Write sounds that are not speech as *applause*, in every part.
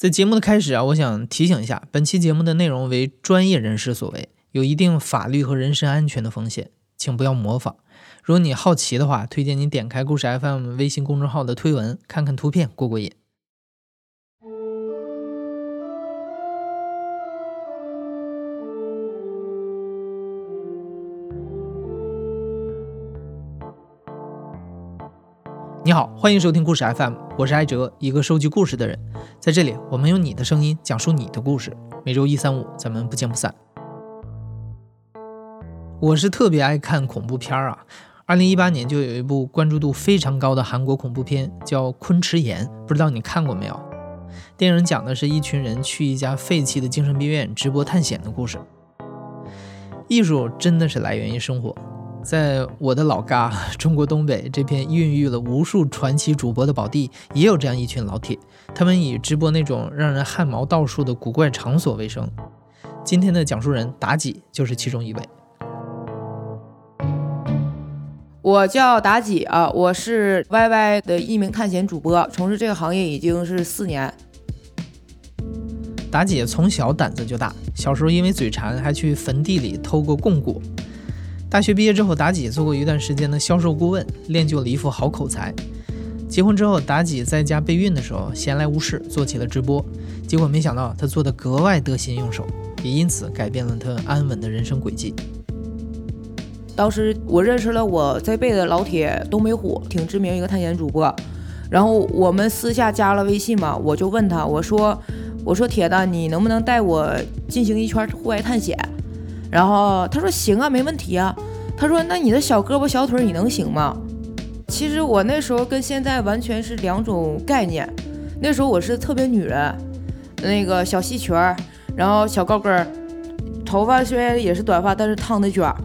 在节目的开始啊，我想提醒一下，本期节目的内容为专业人士所为，有一定法律和人身安全的风险，请不要模仿。如果你好奇的话，推荐你点开故事 FM 微信公众号的推文，看看图片，过过瘾。你好，欢迎收听故事 FM，我是艾哲，一个收集故事的人。在这里，我们用你的声音讲述你的故事。每周一、三、五，咱们不见不散。我是特别爱看恐怖片啊。二零一八年就有一部关注度非常高的韩国恐怖片，叫《昆池岩》，不知道你看过没有？电影讲的是一群人去一家废弃的精神病院直播探险的故事。艺术真的是来源于生活。在我的老家 *laughs* 中国东北这片孕育了无数传奇主播的宝地，也有这样一群老铁，他们以直播那种让人汗毛倒竖的古怪场所为生。今天的讲述人妲己就是其中一位。我叫妲己啊，我是 YY 的一名探险主播，从事这个行业已经是四年。妲己从小胆子就大，小时候因为嘴馋，还去坟地里偷过供果。大学毕业之后，妲己做过一段时间的销售顾问，练就了一副好口才。结婚之后，妲己在家备孕的时候，闲来无事做起了直播，结果没想到她做的格外得心应手，也因此改变了她安稳的人生轨迹。当时我认识了我这辈的老铁东北虎，挺知名一个探险主播，然后我们私下加了微信嘛，我就问他，我说，我说铁子，你能不能带我进行一圈户外探险？然后他说行啊，没问题啊。他说那你的小胳膊小腿你能行吗？其实我那时候跟现在完全是两种概念。那时候我是特别女人，那个小细裙儿，然后小高跟儿，头发虽然也是短发，但是烫的卷儿。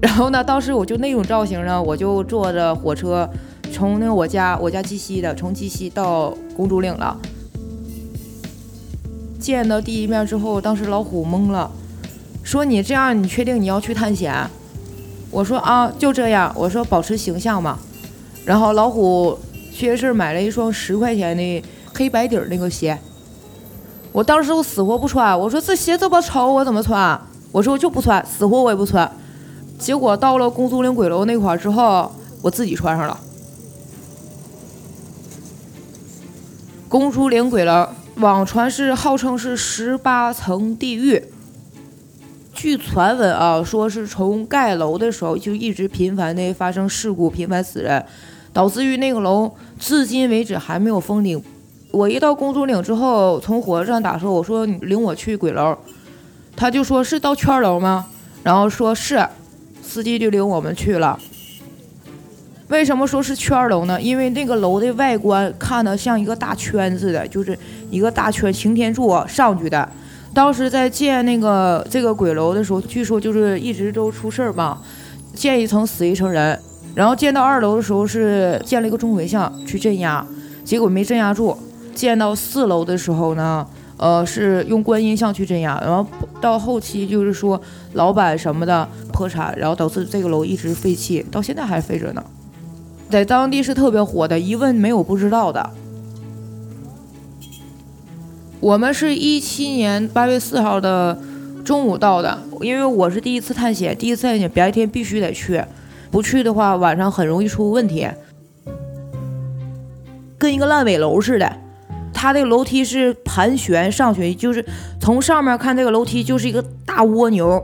然后呢，当时我就那种造型呢，我就坐着火车从那我家我家鸡西的，从鸡西到公主岭了。见到第一面之后，当时老虎懵了。说你这样，你确定你要去探险？我说啊，就这样。我说保持形象嘛。然后老虎去夜市买了一双十块钱的黑白底儿那个鞋。我当时我死活不穿。我说这鞋这么丑，我怎么穿？我说我就不穿，死活我也不穿。结果到了公主岭鬼楼那块儿之后，我自己穿上了。公主岭鬼楼，网传是号称是十八层地狱。据传闻啊，说是从盖楼的时候就一直频繁的发生事故，频繁死人，导致于那个楼至今为止还没有封顶。我一到公主岭之后，从火车站打车，我说你领我去鬼楼，他就说是到圈楼吗？然后说是，司机就领我们去了。为什么说是圈楼呢？因为那个楼的外观看的像一个大圈似的，就是一个大圈擎天柱上去的。当时在建那个这个鬼楼的时候，据说就是一直都出事儿吧，建一层死一层人。然后建到二楼的时候是建了一个钟馗像去镇压，结果没镇压住。建到四楼的时候呢，呃，是用观音像去镇压。然后到后期就是说老板什么的破产，然后导致这个楼一直废弃，到现在还废着呢。在当地是特别火的，一问没有不知道的。我们是一七年八月四号的中午到的，因为我是第一次探险，第一次探险白天必须得去，不去的话晚上很容易出问题。跟一个烂尾楼似的，它这个楼梯是盘旋上去，就是从上面看这个楼梯就是一个大蜗牛。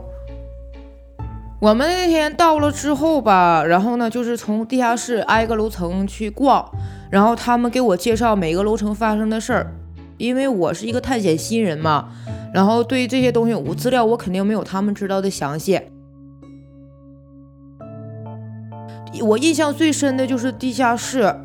我们那天到了之后吧，然后呢就是从地下室挨个楼层去逛，然后他们给我介绍每个楼层发生的事儿。因为我是一个探险新人嘛，然后对于这些东西，我资料我肯定没有他们知道的详细。我印象最深的就是地下室，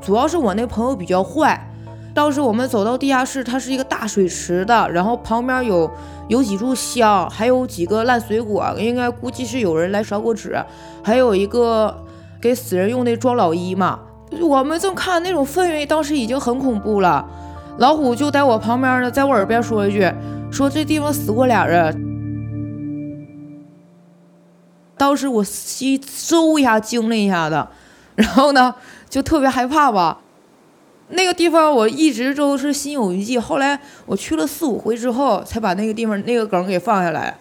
主要是我那朋友比较坏。当时我们走到地下室，它是一个大水池的，然后旁边有有几柱香，还有几个烂水果，应该估计是有人来烧过纸，还有一个给死人用的装老衣嘛。我们正看那种氛围，当时已经很恐怖了。老虎就在我旁边呢，在我耳边说一句：“说这地方死过俩人。”当时我心嗖一下惊了一下子，然后呢就特别害怕吧。那个地方我一直都是心有余悸，后来我去了四五回之后，才把那个地方那个梗给放下来。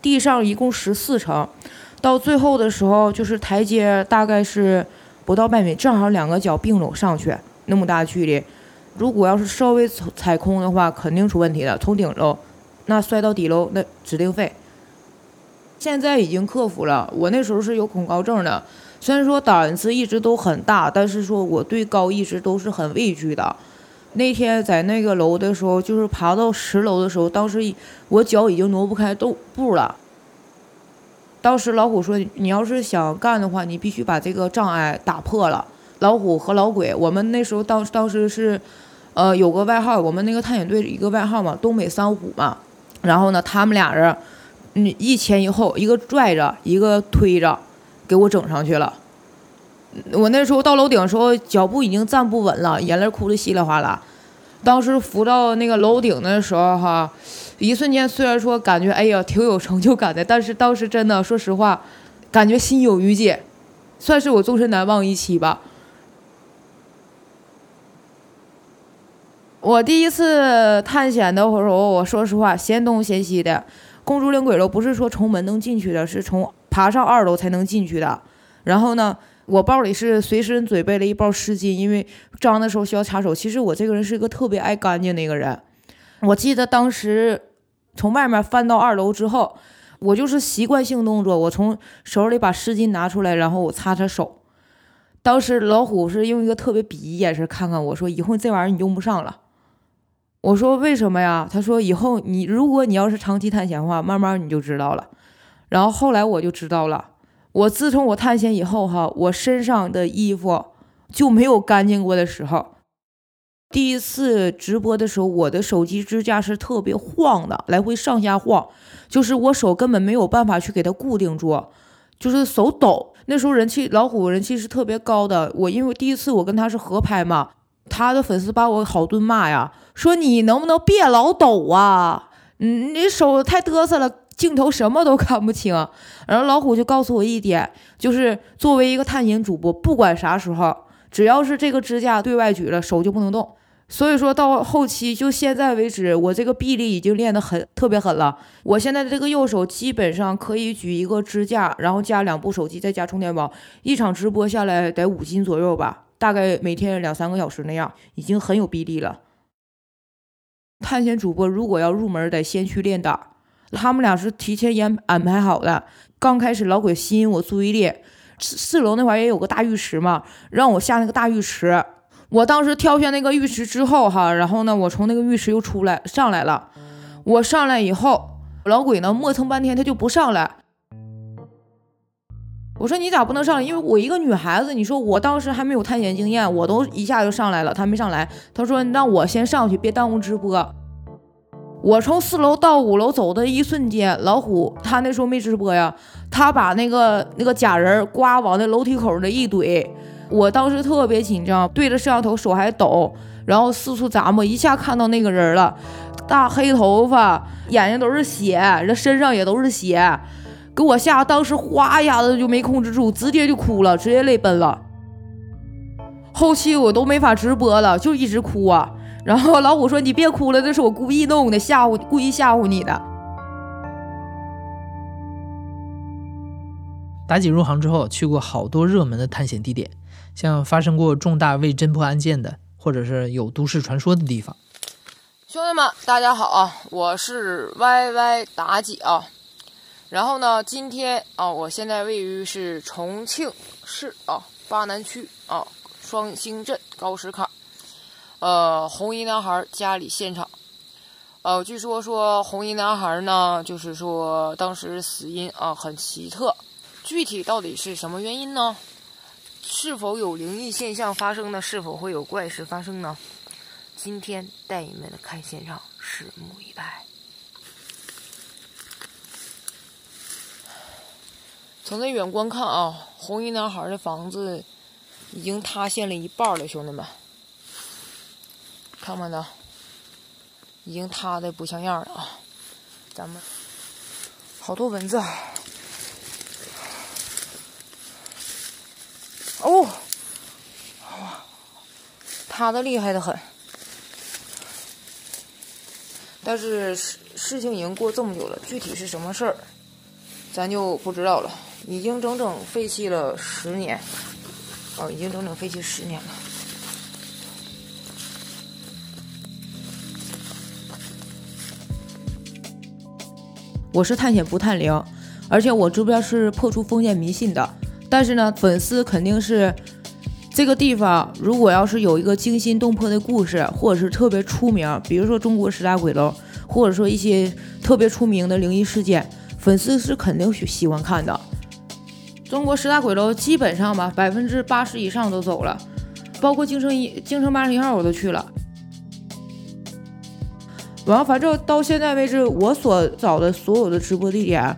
地上一共十四层，到最后的时候就是台阶大概是不到半米，正好两个脚并拢上去，那么大距离。如果要是稍微踩空的话，肯定出问题的。从顶楼那摔到底楼，那指定废。现在已经克服了。我那时候是有恐高症的，虽然说胆子一直都很大，但是说我对高一直都是很畏惧的。那天在那个楼的时候，就是爬到十楼的时候，当时我脚已经挪不开动步了。当时老虎说：“你要是想干的话，你必须把这个障碍打破了。”老虎和老鬼，我们那时候当当时是。呃，有个外号，我们那个探险队一个外号嘛，东北三虎嘛。然后呢，他们俩人，嗯，一前一后，一个拽着，一个推着，给我整上去了。我那时候到楼顶的时候，脚步已经站不稳了，眼泪哭的稀里哗啦。当时扶到那个楼顶的时候，哈，一瞬间虽然说感觉哎呀挺有成就感的，但是当时真的说实话，感觉心有余悸，算是我终身难忘一期吧。我第一次探险的时候，我说实话，嫌东嫌西的。公主岭鬼楼不是说从门能进去的，是从爬上二楼才能进去的。然后呢，我包里是随身准备了一包湿巾，因为脏的时候需要擦手。其实我这个人是一个特别爱干净的一个人。我记得当时从外面翻到二楼之后，我就是习惯性动作，我从手里把湿巾拿出来，然后我擦擦手。当时老虎是用一个特别鄙夷眼神看看我说：“以后这玩意儿你用不上了。”我说为什么呀？他说以后你如果你要是长期探险的话，慢慢你就知道了。然后后来我就知道了。我自从我探险以后哈，我身上的衣服就没有干净过的时候。第一次直播的时候，我的手机支架是特别晃的，来回上下晃，就是我手根本没有办法去给它固定住，就是手抖。那时候人气老虎人气是特别高的，我因为第一次我跟他是合拍嘛。他的粉丝把我好顿骂呀，说你能不能别老抖啊？嗯，你手太嘚瑟了，镜头什么都看不清。然后老虎就告诉我一点，就是作为一个探险主播，不管啥时候，只要是这个支架对外举了，手就不能动。所以说到后期，就现在为止，我这个臂力已经练得很特别狠了。我现在的这个右手基本上可以举一个支架，然后加两部手机，再加充电宝，一场直播下来得五斤左右吧。大概每天两三个小时那样，已经很有臂力了。探险主播如果要入门，得先去练胆。他们俩是提前安安排好的。刚开始老鬼吸引我注意力，四四楼那块也有个大浴池嘛，让我下那个大浴池。我当时跳下那个浴池之后，哈，然后呢，我从那个浴池又出来上来了。我上来以后，老鬼呢磨蹭半天，他就不上来。我说你咋不能上来？因为我一个女孩子，你说我当时还没有探险经验，我都一下就上来了，他没上来。他说让我先上去，别耽误直播。我从四楼到五楼走的一瞬间，老虎他那时候没直播呀，他把那个那个假人呱往那楼梯口那一怼，我当时特别紧张，对着摄像头手还抖，然后四处咂摸，一下看到那个人了，大黑头发，眼睛都是血，这身上也都是血。给我吓，当时哗一下子就没控制住，直接就哭了，直接泪奔了。后期我都没法直播了，就一直哭啊。然后老虎说：“你别哭了，这是我故意弄的，吓唬，故意吓唬你的。”妲己入行之后，去过好多热门的探险地点，像发生过重大未侦破案件的，或者是有都市传说的地方。兄弟们，大家好啊，我是 YY 妲己啊。然后呢，今天啊，我现在位于是重庆市啊巴南区啊双星镇高石坎，呃，红衣男孩家里现场，呃，据说说红衣男孩呢，就是说当时死因啊很奇特，具体到底是什么原因呢？是否有灵异现象发生呢？是否会有怪事发生呢？今天带你们看现场，拭目以待。从那远观看啊，红衣男孩的房子已经塌陷了一半了，兄弟们，看看呢，已经塌的不像样了啊！咱们好多蚊子啊，哦，哇塌的厉害的很。但是事事情已经过这么久了，具体是什么事儿，咱就不知道了。已经整整废弃了十年，哦，已经整整废弃十年了。我是探险不探灵，而且我这边是破除封建迷信的。但是呢，粉丝肯定是这个地方，如果要是有一个惊心动魄的故事，或者是特别出名，比如说中国十大鬼楼，或者说一些特别出名的灵异事件，粉丝是肯定喜喜欢看的。中国十大鬼楼基本上吧，百分之八十以上都走了，包括京城一京城八十一号我都去了。完了，反正到现在为止，我所找的所有的直播地点，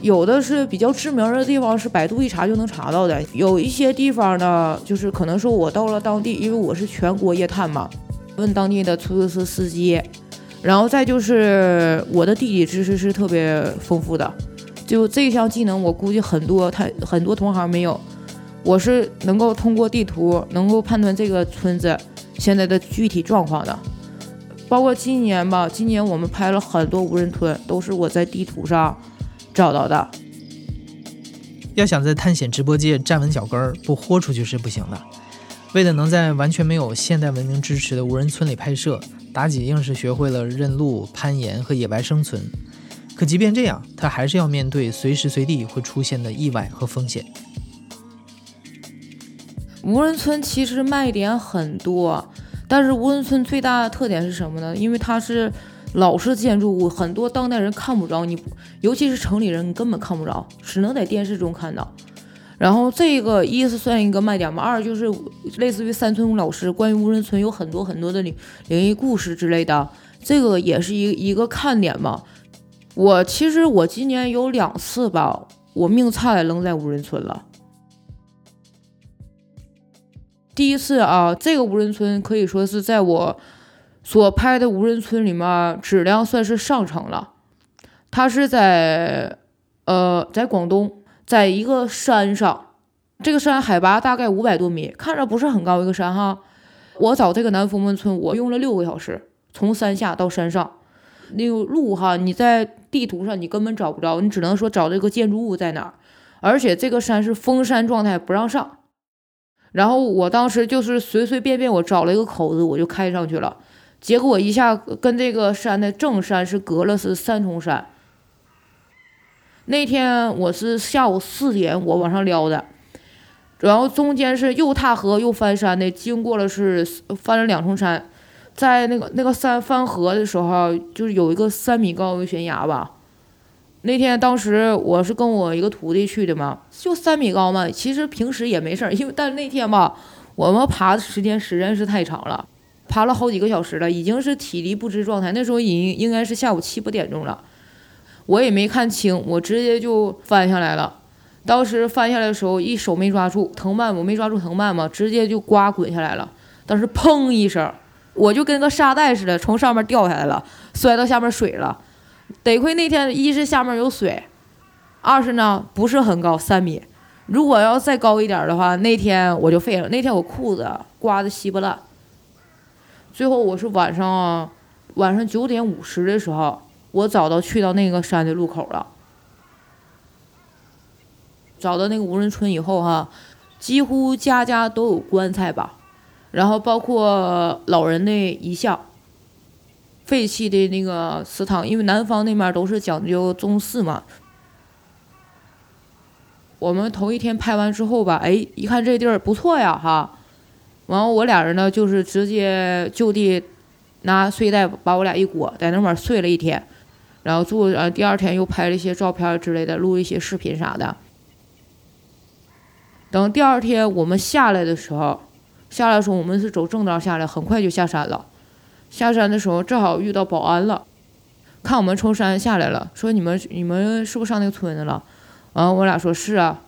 有的是比较知名的地方，是百度一查就能查到的；有一些地方呢，就是可能说我到了当地，因为我是全国夜探嘛，问当地的出租车司机，然后再就是我的地理知识是特别丰富的，就这项技能，我估计很多他很多同行没有，我是能够通过地图能够判断这个村子现在的具体状况的。包括今年吧，今年我们拍了很多无人村，都是我在地图上找到的。要想在探险直播界站稳脚跟儿，不豁出去是不行的。为了能在完全没有现代文明支持的无人村里拍摄，妲己硬是学会了认路、攀岩和野外生存。可即便这样，他还是要面对随时随地会出现的意外和风险。无人村其实卖点很多。但是无人村最大的特点是什么呢？因为它是老式建筑物，很多当代人看不着你，尤其是城里人，你根本看不着，只能在电视中看到。然后这个一是算一个卖点吧，二就是类似于三村老师关于无人村有很多很多的灵灵异故事之类的，这个也是一一个看点嘛。我其实我今年有两次吧，我命差点扔在无人村了。第一次啊，这个无人村可以说是在我所拍的无人村里面质量算是上乘了。它是在呃，在广东，在一个山上，这个山海拔大概五百多米，看着不是很高一个山哈。我找这个南风门村，我用了六个小时，从山下到山上，那个路哈，你在地图上你根本找不着，你只能说找这个建筑物在哪儿，而且这个山是封山状态，不让上。然后我当时就是随随便便我找了一个口子，我就开上去了。结果一下跟这个山的正山是隔了是三重山。那天我是下午四点我往上撩的，然后中间是又踏河又翻山的，经过了是翻了两重山，在那个那个山翻河的时候，就是有一个三米高的悬崖吧。那天当时我是跟我一个徒弟去的嘛，就三米高嘛。其实平时也没事儿，因为但那天吧，我们爬的时间实在是太长了，爬了好几个小时了，已经是体力不支状态。那时候已经应该是下午七八点钟了，我也没看清，我直接就翻下来了。当时翻下来的时候，一手没抓住藤蔓，我没抓住藤蔓嘛，直接就呱滚下来了。当时砰一声，我就跟个沙袋似的从上面掉下来了，摔到下面水了。得亏那天一是下面有水，二是呢不是很高三米，如果要再高一点的话，那天我就废了。那天我裤子刮的稀巴烂。最后我是晚上晚上九点五十的时候，我找到去到那个山的路口了。找到那个无人村以后哈，几乎家家都有棺材吧，然后包括老人的遗像。废弃的那个祠堂，因为南方那面都是讲究宗祠嘛。我们头一天拍完之后吧，哎，一看这地儿不错呀，哈。完后我俩人呢，就是直接就地拿睡袋把我俩一裹，在那块睡了一天，然后住，呃，第二天又拍了一些照片之类的，录一些视频啥的。等第二天我们下来的时候，下来的时候我们是走正道下来，很快就下山了。下山的时候正好遇到保安了，看我们从山下来了，说你们你们是不是上那个村子了？完，我俩说是啊，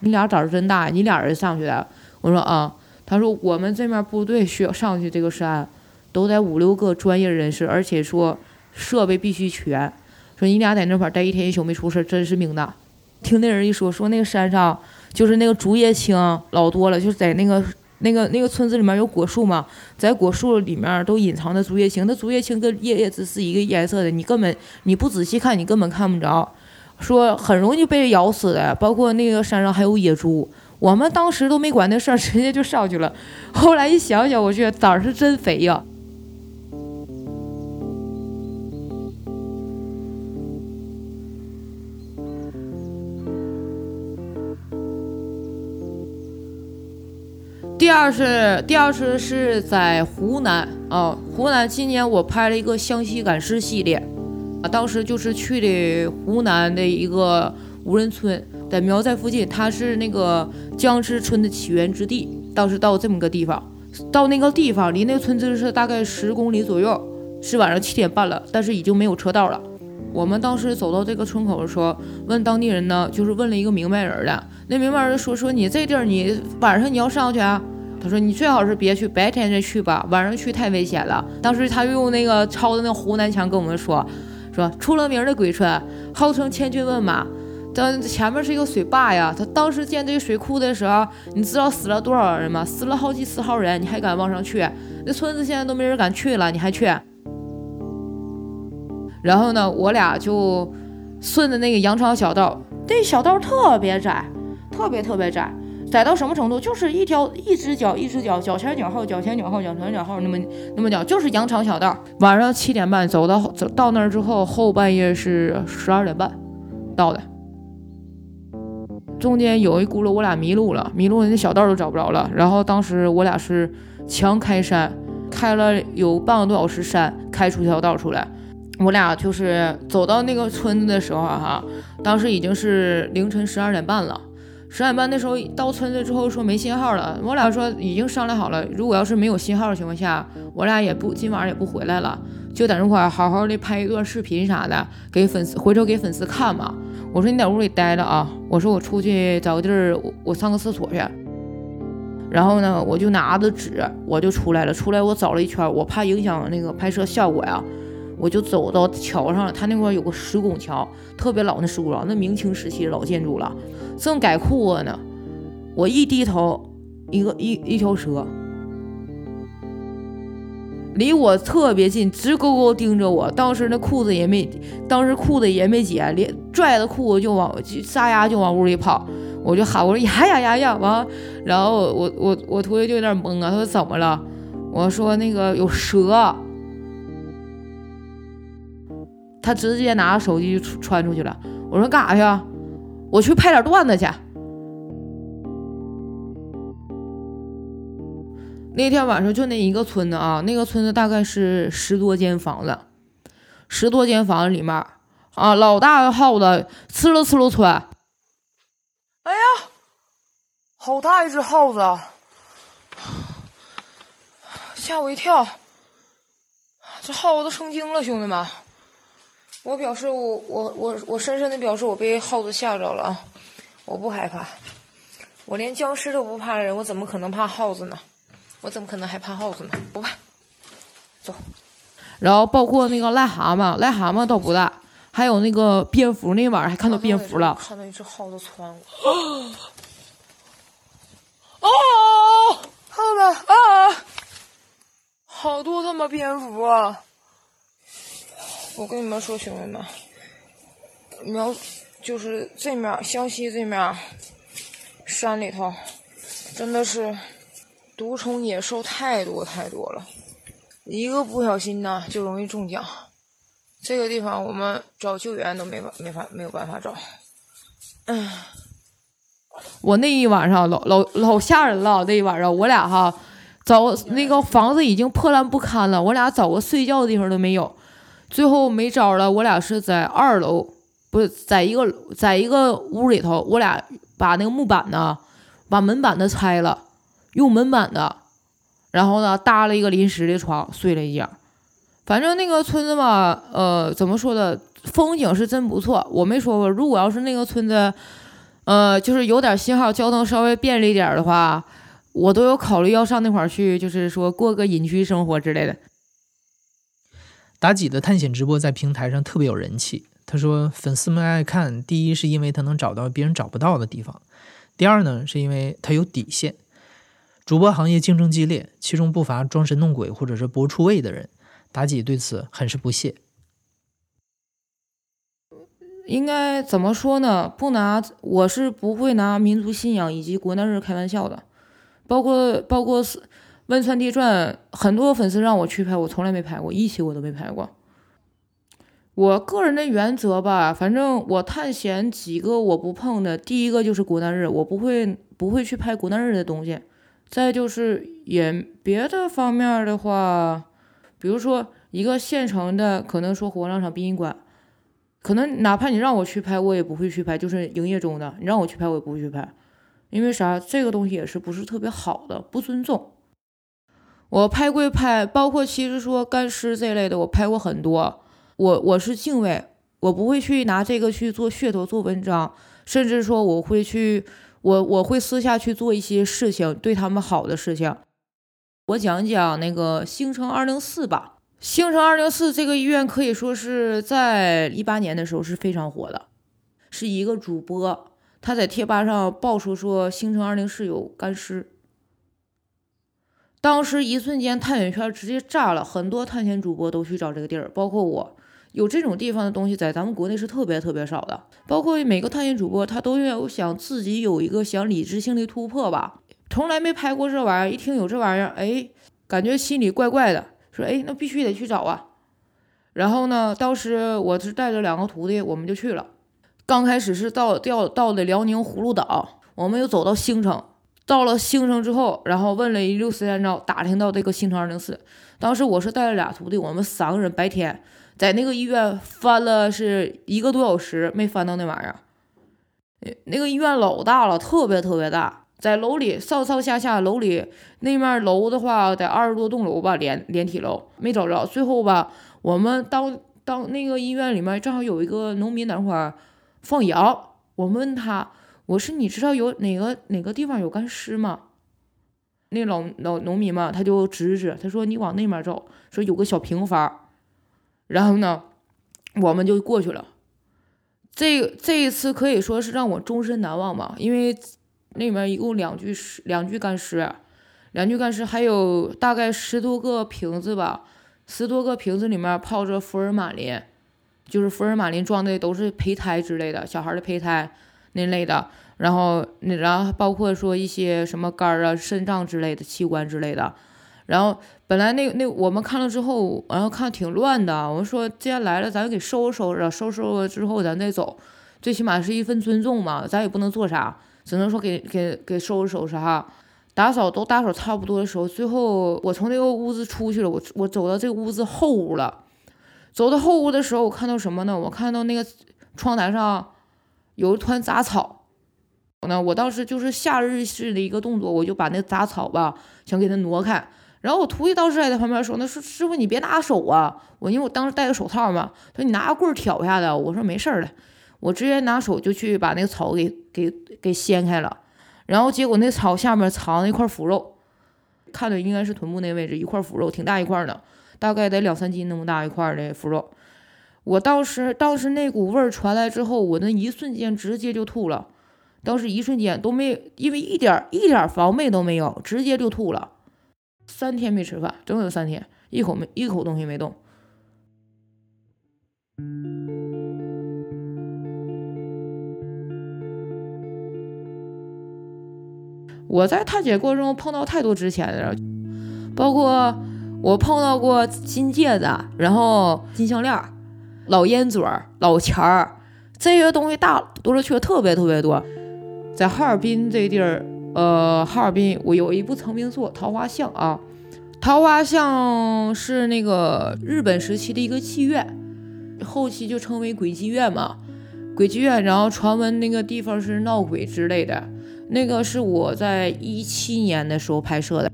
你俩胆儿真大，你俩人上去的？我说啊，他说我们这面部队需要上去这个山，都得五六个专业人士，而且说设备必须全。说你俩在那块儿待一天一宿没出事儿，真是命大。听那人一说，说那个山上就是那个竹叶青老多了，就是在那个那个那个村子里面有果树吗，在果树里面都隐藏着竹叶青，那竹叶青跟叶叶子是一个颜色的，你根本你不仔细看，你根本看不着。说很容易被咬死的，包括那个山上还有野猪。我们当时都没管那事儿，直接就上去了。后来一想想，我觉得胆儿是真肥呀。第二次，第二次是在湖南啊，湖南今年我拍了一个湘西赶尸系列，啊，当时就是去的湖南的一个无人村，在苗寨附近，它是那个僵尸村的起源之地。当时到这么个地方，到那个地方离那个村子是大概十公里左右，是晚上七点半了，但是已经没有车道了。我们当时走到这个村口的时候，问当地人呢，就是问了一个明白人儿的。那明白人说：“说你这地儿，你晚上你要上去啊？”他说：“你最好是别去，白天再去吧，晚上去太危险了。”当时他就用那个抄的那湖南腔跟我们说：“说出了名的鬼村，号称千军万马，但前面是一个水坝呀。他当时建这个水库的时候，你知道死了多少人吗？死了好几十号人，你还敢往上去？那村子现在都没人敢去了，你还去？”然后呢，我俩就顺着那个羊肠小道，这小道特别窄，特别特别窄，窄到什么程度？就是一条一只脚一只脚，脚前脚后，脚前脚后，脚前脚后，那么那么脚，就是羊肠小道。晚上七点半走到走到那儿之后，后半夜是十二点半到的。中间有一轱辘，我俩迷路了，迷路了，那小道都找不着了。然后当时我俩是强开山，开了有半个多小时山，开出一条道出来。我俩就是走到那个村子的时候哈，当时已经是凌晨十二点半了。十二点半那时候到村子之后说没信号了，我俩说已经商量好了，如果要是没有信号的情况下，我俩也不今晚也不回来了，就在那块好好的拍一段视频啥的，给粉丝回头给粉丝看嘛。我说你在屋里待着啊，我说我出去找个地儿，我我上个厕所去。然后呢，我就拿着纸，我就出来了。出来我找了一圈，我怕影响那个拍摄效果呀。我就走到桥上了，他那块有个石拱桥，特别老那石拱桥，那明清时期老建筑了，正改裤子呢。我一低头，一个一一条蛇，离我特别近，直勾勾盯着我。当时那裤子也没，当时裤子也没解，连拽着裤子就往就撒丫就往屋里跑。我就喊我说呀呀呀呀，完，然后我我我同学就有点懵啊，他说怎么了？我说那个有蛇。他直接拿着手机就穿出去了。我说干啥去？我去拍点段子去。那天晚上就那一个村子啊，那个村子大概是十多间房子，十多间房子里面啊，老大的耗子呲溜呲溜窜。哎呀，好大一只耗子，吓我一跳！这耗子都成精了，兄弟们。我表示，我我我我深深的表示，我被耗子吓着了啊！我不害怕，我连僵尸都不怕的人，我怎么可能怕耗子呢？我怎么可能还怕耗子呢？不怕，走。然后包括那个癞蛤蟆，癞蛤蟆倒不大，还有那个蝙蝠，那晚上还看到蝙蝠了。看到一只耗子窜过。哦，耗子啊！好多他妈蝙蝠啊！我跟你们说，兄弟们，苗就是这面湘西这面山里头，真的是毒虫野兽太多太多了，一个不小心呢就容易中奖。这个地方我们找救援都没法没法没有办法找。唉，我那一晚上老老老吓人了，那一晚上我俩哈找那个房子已经破烂不堪了，我俩找个睡觉的地方都没有。最后没招了，我俩是在二楼，不是在一个在一个屋里头，我俩把那个木板呢，把门板子拆了，用门板的，然后呢搭了一个临时的床睡了一觉。反正那个村子吧，呃，怎么说的，风景是真不错。我没说过，如果要是那个村子，呃，就是有点信号，交通稍微便利点的话，我都有考虑要上那块儿去，就是说过个隐居生活之类的。妲己的探险直播在平台上特别有人气。他说，粉丝们爱看，第一是因为他能找到别人找不到的地方，第二呢是因为他有底线。主播行业竞争激烈，其中不乏装神弄鬼或者是博出位的人。妲己对此很是不屑。应该怎么说呢？不拿，我是不会拿民族信仰以及国难日开玩笑的。包括包括《汶川地传》，很多粉丝让我去拍，我从来没拍过，一期我都没拍过。我个人的原则吧，反正我探险几个我不碰的，第一个就是国难日，我不会不会去拍国难日的东西。再就是演别的方面的话，比如说一个现成的，可能说火葬场、殡仪馆。可能哪怕你让我去拍，我也不会去拍，就是营业中的，你让我去拍，我也不会去拍，因为啥？这个东西也是不是特别好的，不尊重。我拍归拍，包括其实说干尸这类的，我拍过很多。我我是敬畏，我不会去拿这个去做噱头、做文章，甚至说我会去，我我会私下去做一些事情，对他们好的事情。我讲讲那个星城二零四吧。星城二零四这个医院可以说是在一八年的时候是非常火的，是一个主播他在贴吧上爆出说星城二零四有干尸，当时一瞬间探险圈直接炸了，很多探险主播都去找这个地儿，包括我。有这种地方的东西在咱们国内是特别特别少的，包括每个探险主播他都要想自己有一个想理智性的突破吧，从来没拍过这玩意儿，一听有这玩意儿，哎，感觉心里怪怪的。说哎，那必须得去找啊！然后呢，当时我是带着两个徒弟，我们就去了。刚开始是到到到的辽宁葫芦岛，我们又走到兴城。到了兴城之后，然后问了一溜四三招，打听到这个兴城二零四。当时我是带了俩徒弟，我们三个人白天在那个医院翻了是一个多小时，没翻到那玩意儿。那个医院老大了，特别特别大。在楼里上上下下，楼里那面楼的话得二十多栋楼吧，连连体楼没找着。最后吧，我们当当那个医院里面正好有一个农民那块儿放羊，我们问他，我说你知道有哪个哪个地方有干尸吗？那老老农民嘛，他就指指，他说你往那面走，说有个小平房。然后呢，我们就过去了。这这一次可以说是让我终身难忘吧，因为。那里面一共两具尸，两具干尸，两具干尸，还有大概十多个瓶子吧，十多个瓶子里面泡着福尔马林，就是福尔马林装的都是胚胎之类的，小孩的胚胎那类的，然后那然后包括说一些什么肝啊、肾脏之类的器官之类的，然后本来那那我们看了之后，然后看挺乱的，我们说既然来了，咱给收拾收拾，收拾了之后咱再走，最起码是一份尊重嘛，咱也不能做啥。只能说给给给收拾收拾哈，打扫都打扫差不多的时候，最后我从那个屋子出去了，我我走到这个屋子后屋了，走到后屋的时候，我看到什么呢？我看到那个窗台上有一团杂草，呢，我当时就是下日式的一个动作，我就把那杂草吧想给它挪开，然后我徒弟当时还在旁边说：“那说师傅你别拿手啊，我因为我当时戴个手套嘛，说你拿个棍挑一下子。”我说没事儿的。我直接拿手就去把那个草给给给掀开了，然后结果那草下面藏了一块腐肉，看着应该是臀部那位置一块腐肉，挺大一块的，大概得两三斤那么大一块的腐肉。我当时当时那股味儿传来之后，我那一瞬间直接就吐了，当时一瞬间都没因为一点一点防备都没有，直接就吐了。三天没吃饭，整整三天，一口没一口东西没动。我在探险过程中碰到太多值钱的了，包括我碰到过金戒指，然后金项链、老烟嘴儿、老钱儿，这些东西大多了去特别特别多。在哈尔滨这地儿，呃，哈尔滨我有一部成名作《桃花巷》啊，《桃花巷》是那个日本时期的一个妓院，后期就称为鬼妓院嘛，鬼妓院，然后传闻那个地方是闹鬼之类的。那个是我在一七年的时候拍摄的，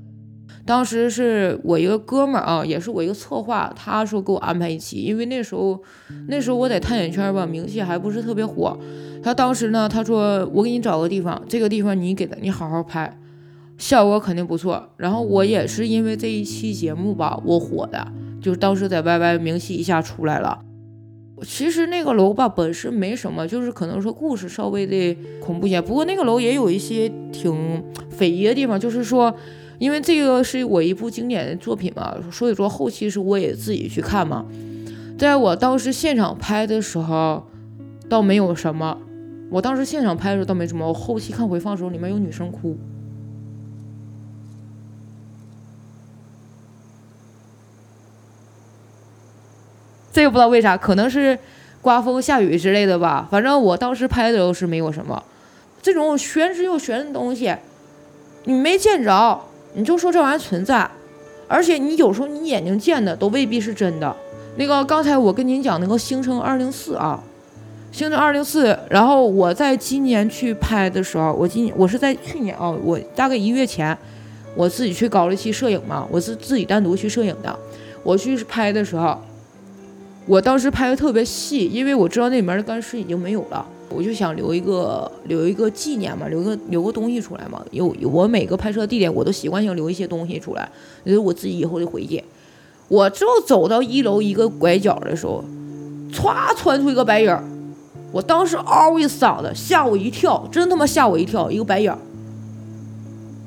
当时是我一个哥们儿啊，也是我一个策划，他说给我安排一期，因为那时候那时候我在探险圈吧，名气还不是特别火。他当时呢，他说我给你找个地方，这个地方你给他，你好好拍，效果肯定不错。然后我也是因为这一期节目吧，我火的，就当时在 YY 名气一下出来了。其实那个楼吧本身没什么，就是可能说故事稍微的恐怖一些。不过那个楼也有一些挺匪夷的地方，就是说因为这个是我一部经典的作品嘛，所以说后期是我也自己去看嘛。在我当时现场拍的时候，倒没有什么。我当时现场拍的时候倒没什么，我后期看回放的时候，里面有女生哭。这个不知道为啥，可能是刮风下雨之类的吧。反正我当时拍的时候是没有什么。这种玄之又玄的东西，你没见着，你就说这玩意儿存在，而且你有时候你眼睛见的都未必是真的。那个刚才我跟您讲那个星城二零四啊，星城二零四，然后我在今年去拍的时候，我今我是在去年啊，我大概一月前，我自己去搞了一期摄影嘛，我是自己单独去摄影的，我去拍的时候。我当时拍的特别细，因为我知道那里面的干尸已经没有了，我就想留一个留一个纪念嘛，留个留个东西出来嘛。有我每个拍摄地点，我都习惯性留一些东西出来，留我自己以后的回忆。我就走到一楼一个拐角的时候，歘窜出一个白影，我当时嗷一嗓子，吓我一跳，真他妈吓我一跳，一个白影。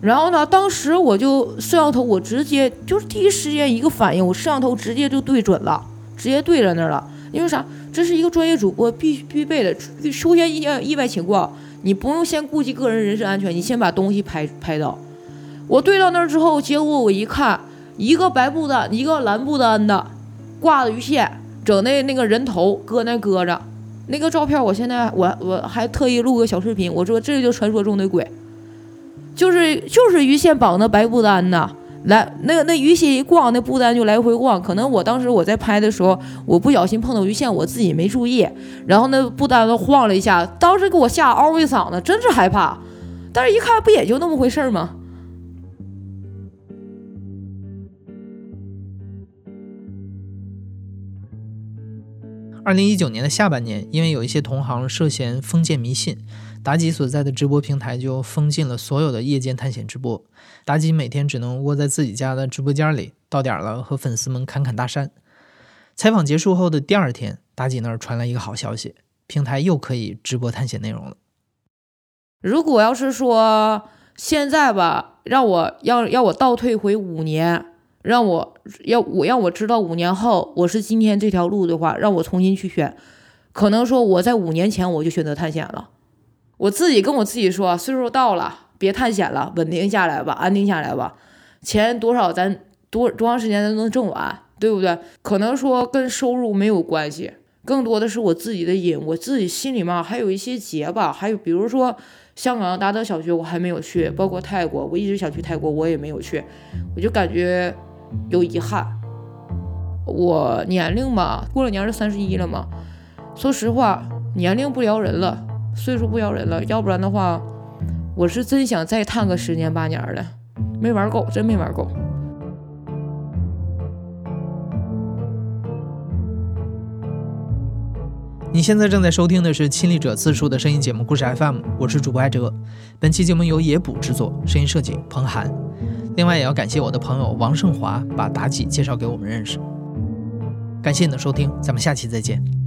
然后呢，当时我就摄像头，我直接就是第一时间一个反应，我摄像头直接就对准了。直接对着那儿了，因为啥？这是一个专业主播必必备的。出现意意外情况，你不用先顾及个人人身安全，你先把东西拍拍到。我对到那儿之后，结果我一看，一个白布单，一个蓝布单的，挂的鱼线，整那那个人头搁那搁着。那个照片，我现在我我还特意录个小视频，我说这就传说中的鬼，就是就是鱼线绑的白布单的。来，那个那鱼线一逛，那布单就来回晃。可能我当时我在拍的时候，我不小心碰到鱼线，我自己没注意，然后那布单都晃了一下，当时给我吓嗷一嗓子，真是害怕。但是一看，不也就那么回事吗？二零一九年的下半年，因为有一些同行涉嫌封建迷信。妲己所在的直播平台就封禁了所有的夜间探险直播，妲己每天只能窝在自己家的直播间里，到点了和粉丝们侃侃大山。采访结束后的第二天，妲己那儿传来一个好消息，平台又可以直播探险内容了。如果要是说现在吧，让我要要我倒退回五年，让我要我让我知道五年后我是今天这条路的话，让我重新去选，可能说我在五年前我就选择探险了。我自己跟我自己说，岁数到了，别探险了，稳定下来吧，安定下来吧。钱多少咱多多长时间咱能挣完，对不对？可能说跟收入没有关系，更多的是我自己的瘾，我自己心里面还有一些结吧。还有比如说香港达德小学我还没有去，包括泰国，我一直想去泰国，我也没有去，我就感觉有遗憾。我年龄嘛，过了年是三十一了嘛。说实话，年龄不撩人了。岁数不邀人了，要不然的话，我是真想再探个十年八年的，没玩够，真没玩够。你现在正在收听的是《亲历者自述》的声音节目《故事 FM》，我是主播艾哲。本期节目由野捕制作，声音设计彭涵。另外，也要感谢我的朋友王胜华把妲己介绍给我们认识。感谢你的收听，咱们下期再见。